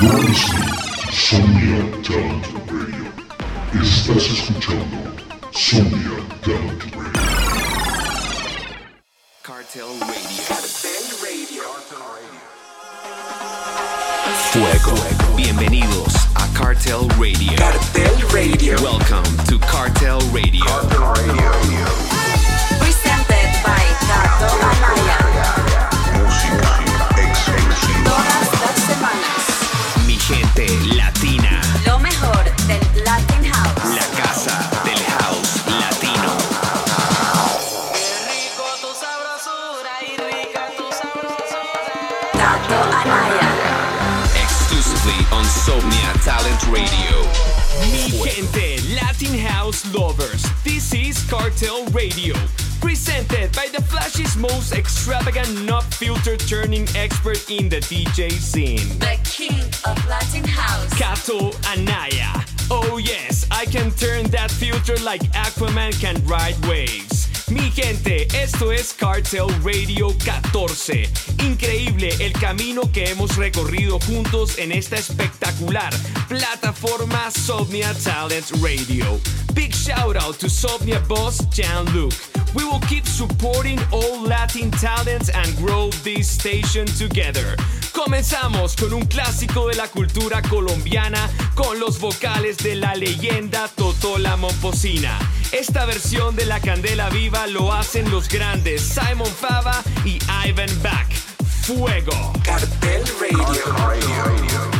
You're listening to Somnia Talent Radio. Estás escuchando Somnia Talent Radio. Cartel Radio. Fuego. Bienvenidos a Cartel Radio. Cartel Radio. Welcome to Cartel Radio. Presented by Tato Mi gente Latin House lovers. This is Cartel Radio. Presented by the flashiest, most extravagant, not filter turning expert in the DJ scene. The king of Latin House. Kato Anaya. Oh yes, I can turn that filter like Aquaman can ride waves. Mi gente, esto es Cartel Radio 14. Increíble el camino que hemos recorrido juntos en esta espectacular plataforma Somnia Talent Radio. Big shout out to Somnia boss Jean-Luc. We will keep supporting all Latin talents and grow this station together. Comenzamos con un clásico de la cultura colombiana con los vocales de la leyenda Totola Momposina. Esta versión de La Candela Viva lo hacen los grandes Simon Fava y Ivan Back. Fuego. Cartel Radio. Tato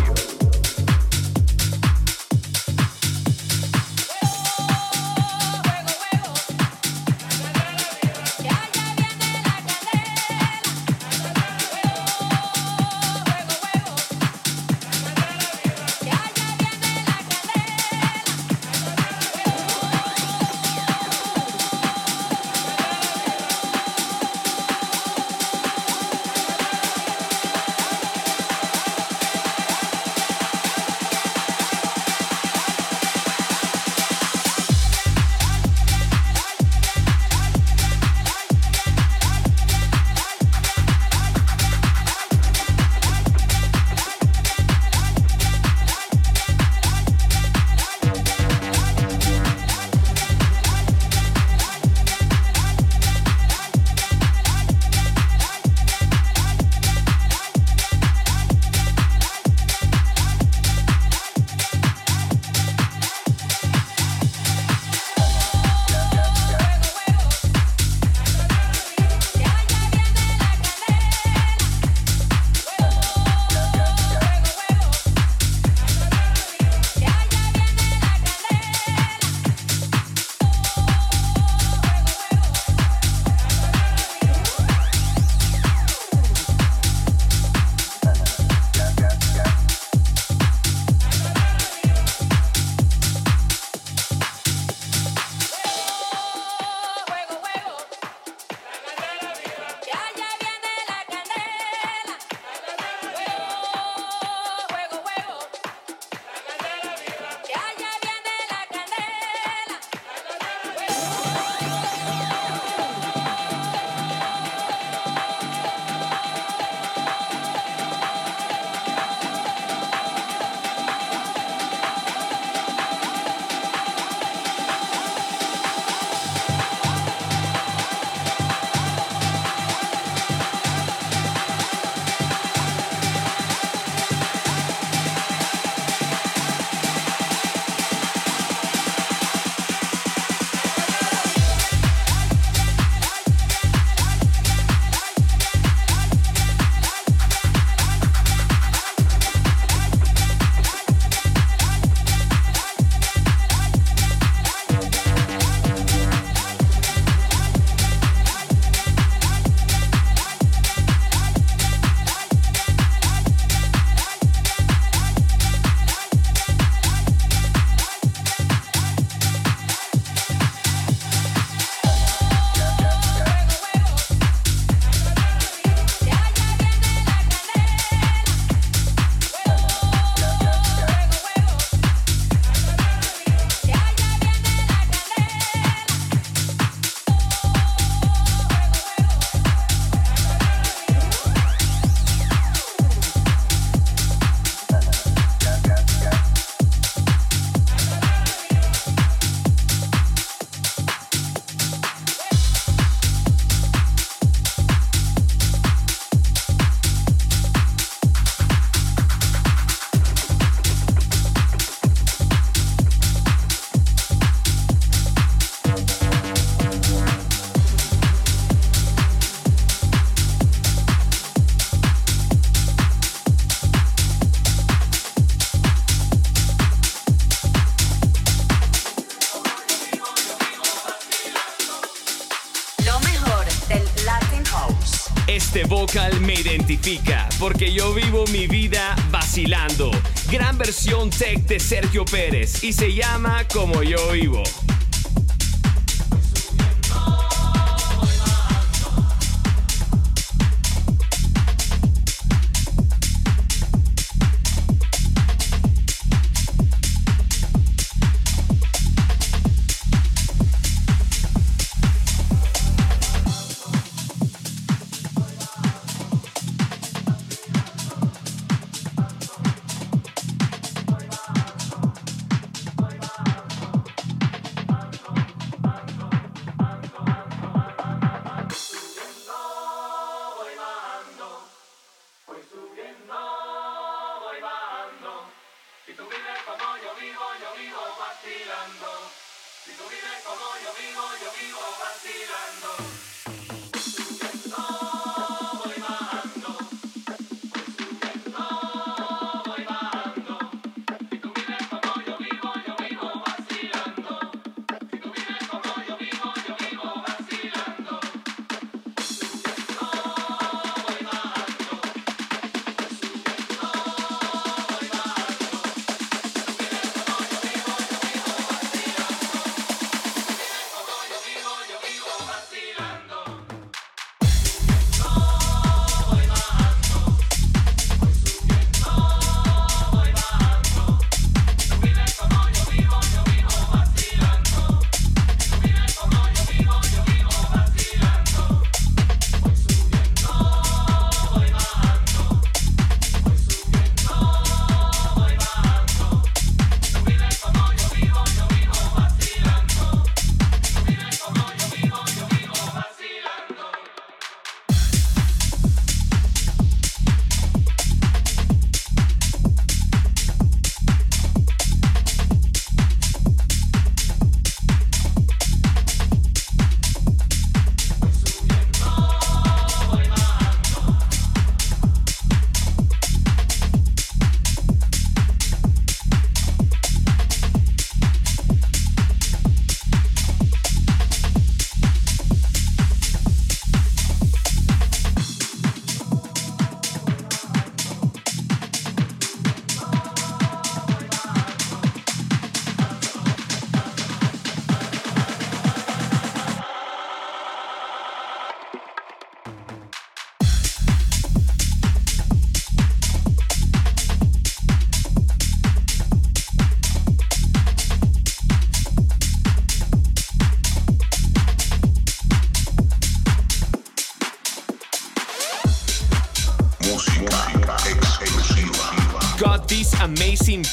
me identifica porque yo vivo mi vida vacilando. Gran versión tech de Sergio Pérez y se llama Como yo vivo. como yo vivo, yo vivo vacilando.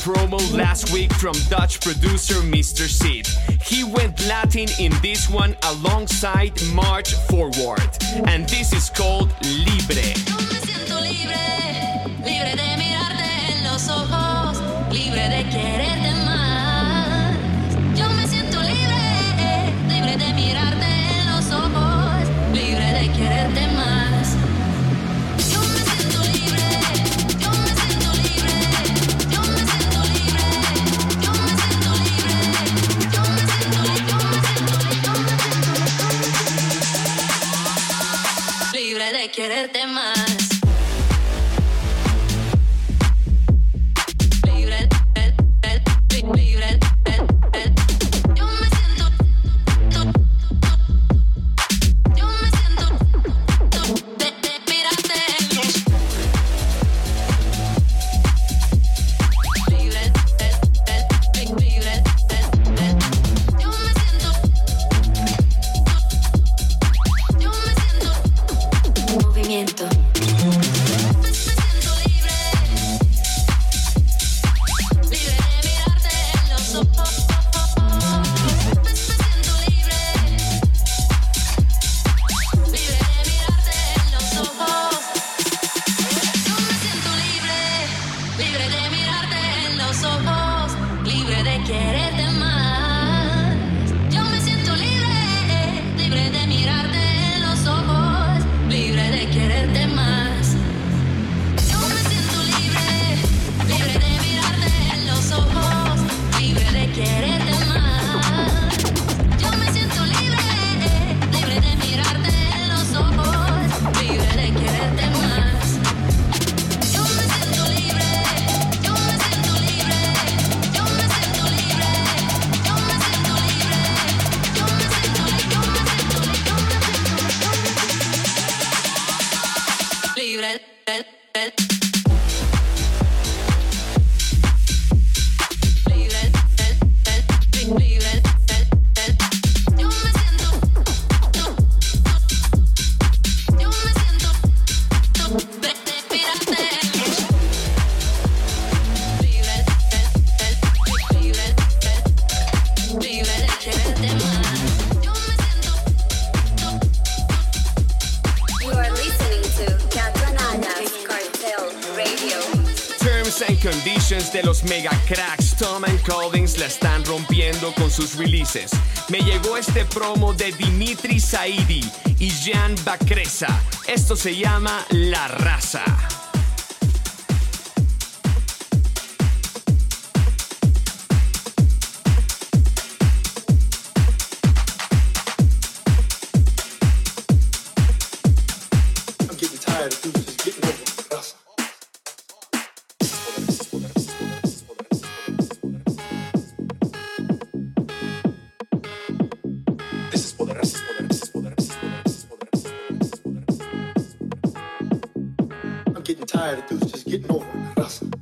Promo last week from Dutch producer Mr. Seed. He went Latin in this one alongside March Forward, and this is called Libre. libre quererte más. Mega cracks Tom and Collins la están rompiendo con sus releases. Me llegó este promo de Dimitri Saidi y Jan Bacresa. Esto se llama La Raza. tired of dudes just getting over it. That's.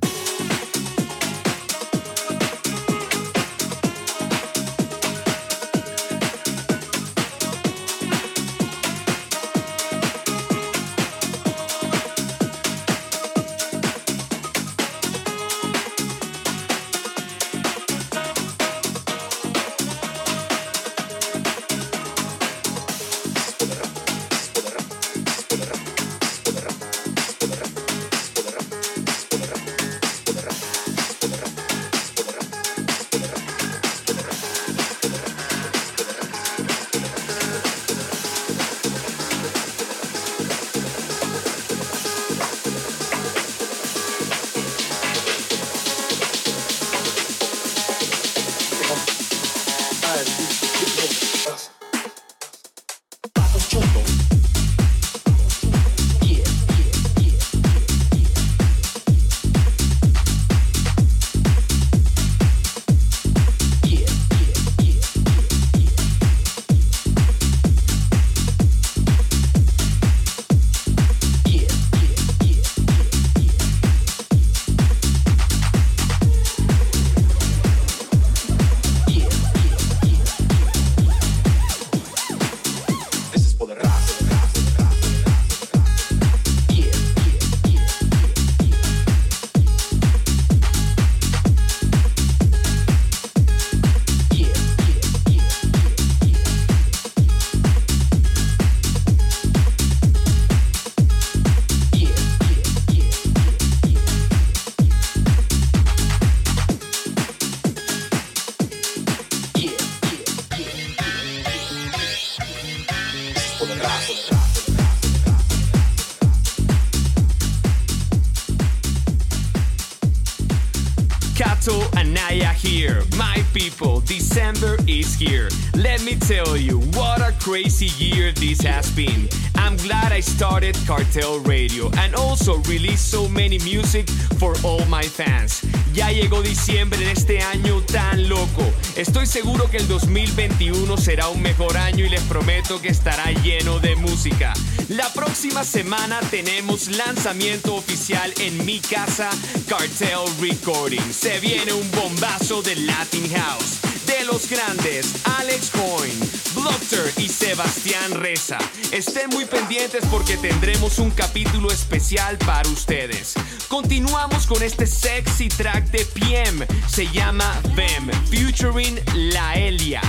Crazy year this has been. I'm glad I started Cartel Radio and also released so many music for all my fans. Ya llegó diciembre en este año tan loco. Estoy seguro que el 2021 será un mejor año y les prometo que estará lleno de música. La próxima semana tenemos lanzamiento oficial en mi casa, Cartel Recording. Se viene un bombazo de Latin House de los grandes Alex Coin, Blockter y Sebastián Reza. Estén muy pendientes porque tendremos un capítulo especial para ustedes. Continuamos con este sexy track de PM. Se llama Vem, featuring La Elia.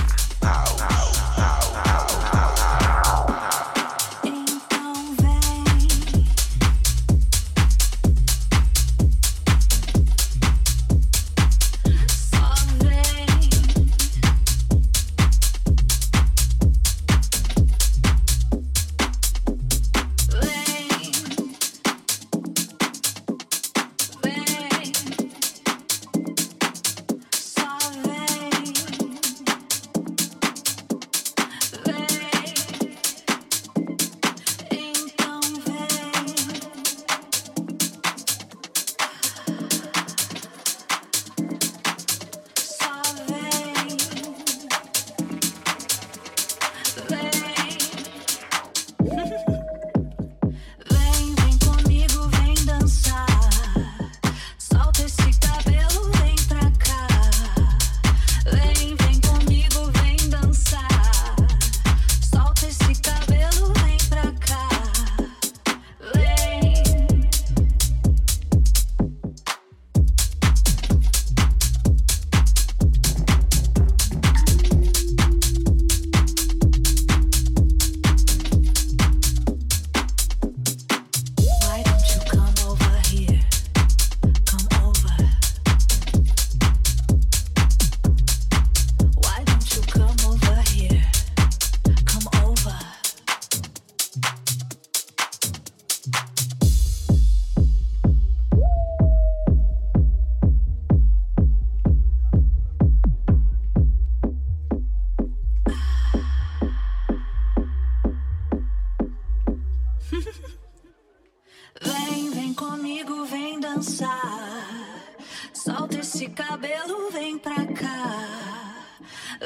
Cabelo, vem pra cá.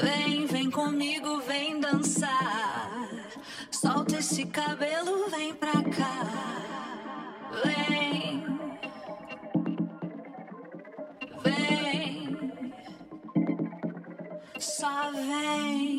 Vem, vem comigo, vem dançar. Solta esse cabelo, vem pra cá. Vem. Vem. Só. Vem.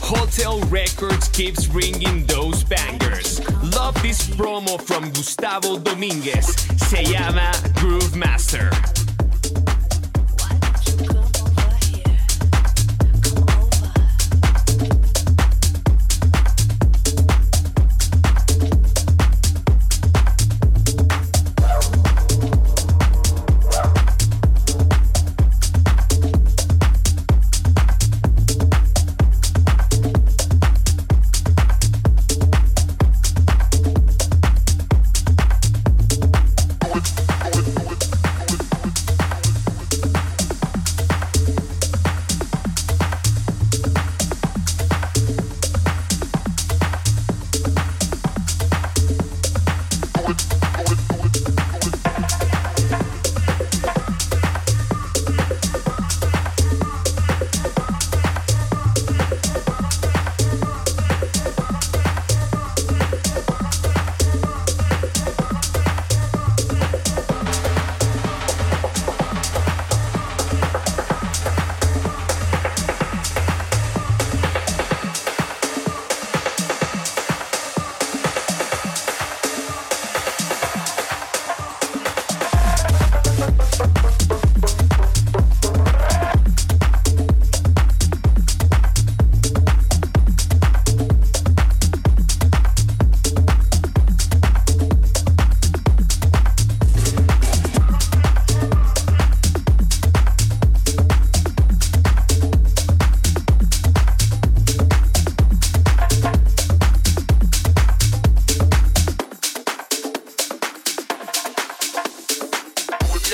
Hotel Records keeps ringing those bangers. Love this promo from Gustavo Dominguez. Se llama Groove Master.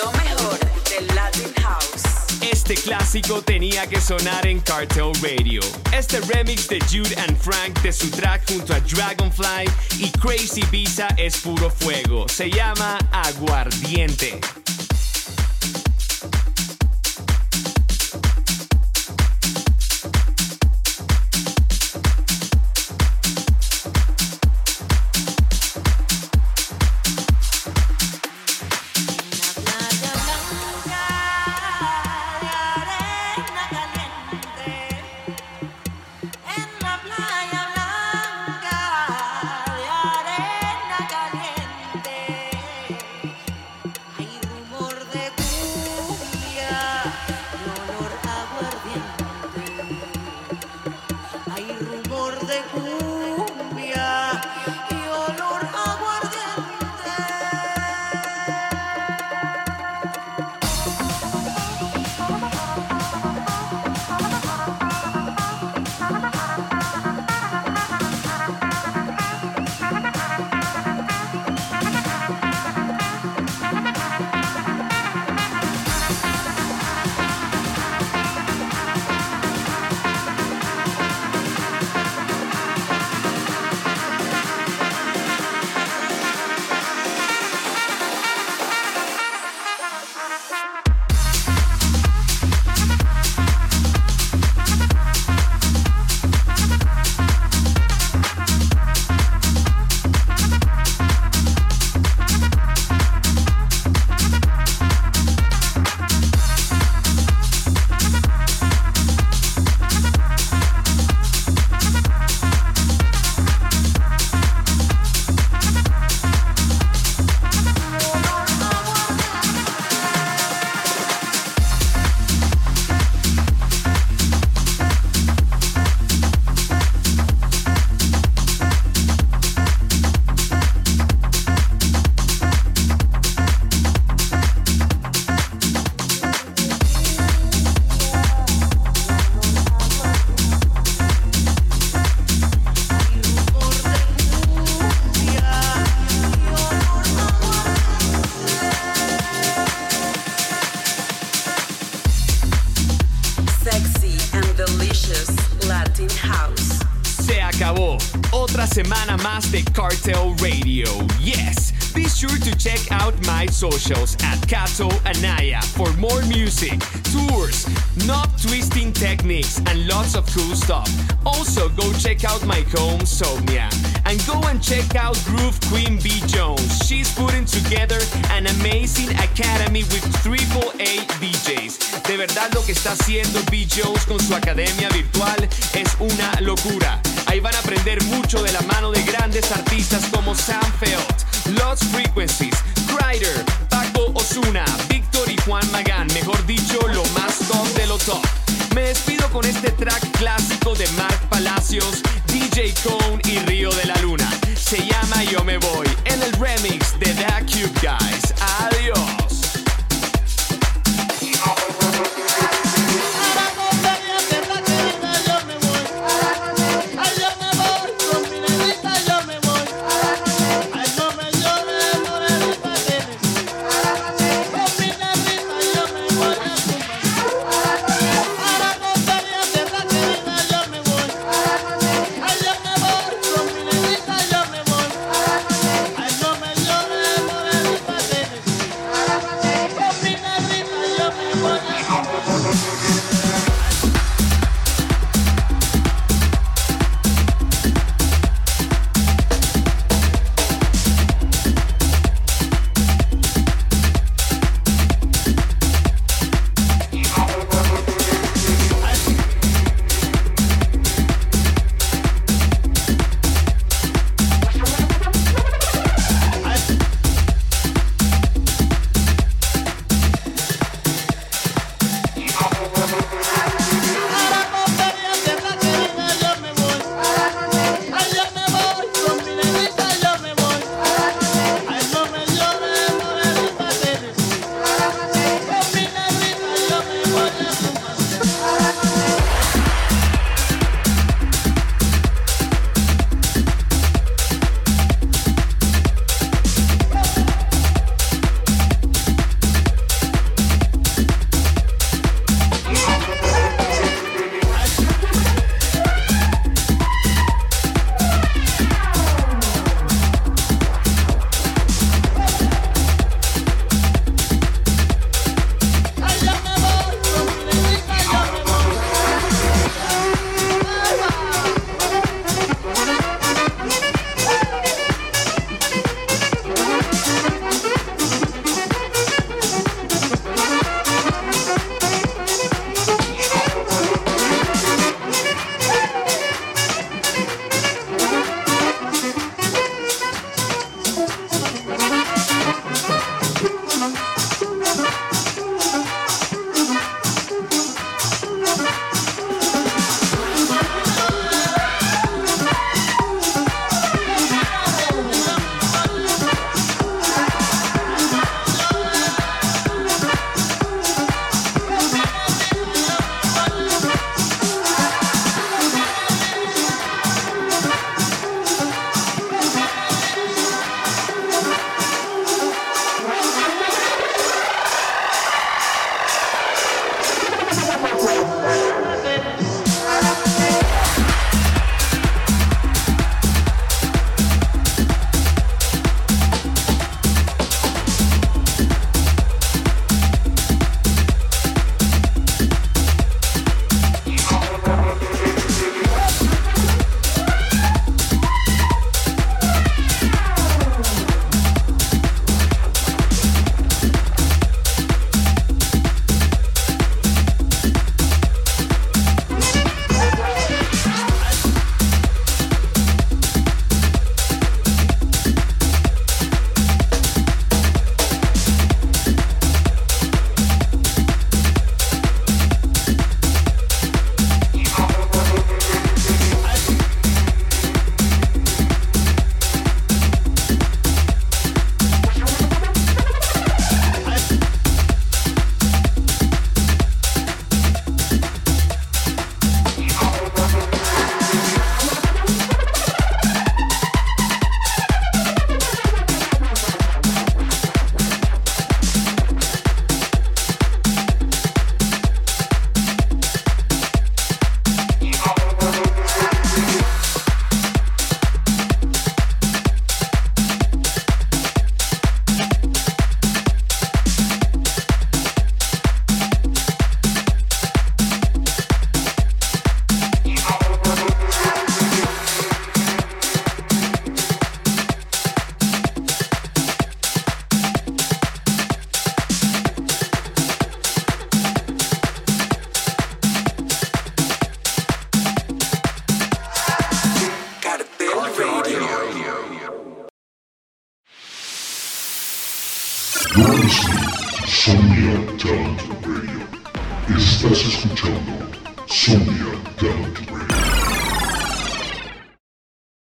Lo mejor del Latin House. Este clásico tenía que sonar en Cartel Radio. Este remix de Jude and Frank de su track junto a Dragonfly y Crazy Visa es puro fuego. Se llama Aguardiente. Tours, knob twisting techniques, and lots of cool stuff. Also, go check out my home, Somnia, and go and check out Groove Queen B Jones. She's putting together an amazing academy with triple A DJs. De verdad, lo que está haciendo B Jones con su academia virtual es una locura. Ahí van a aprender mucho de la mano de grandes artistas como Sam Felt, Lost Frequencies, Crider, Osuna, Víctor y Juan Magán. Mejor dicho, lo más top de lo top. Me despido con este track clásico de Mark Palacios, DJ Cone y Río de la Luna. Se llama Yo Me Voy en el remix de The Cube Guys. Adiós.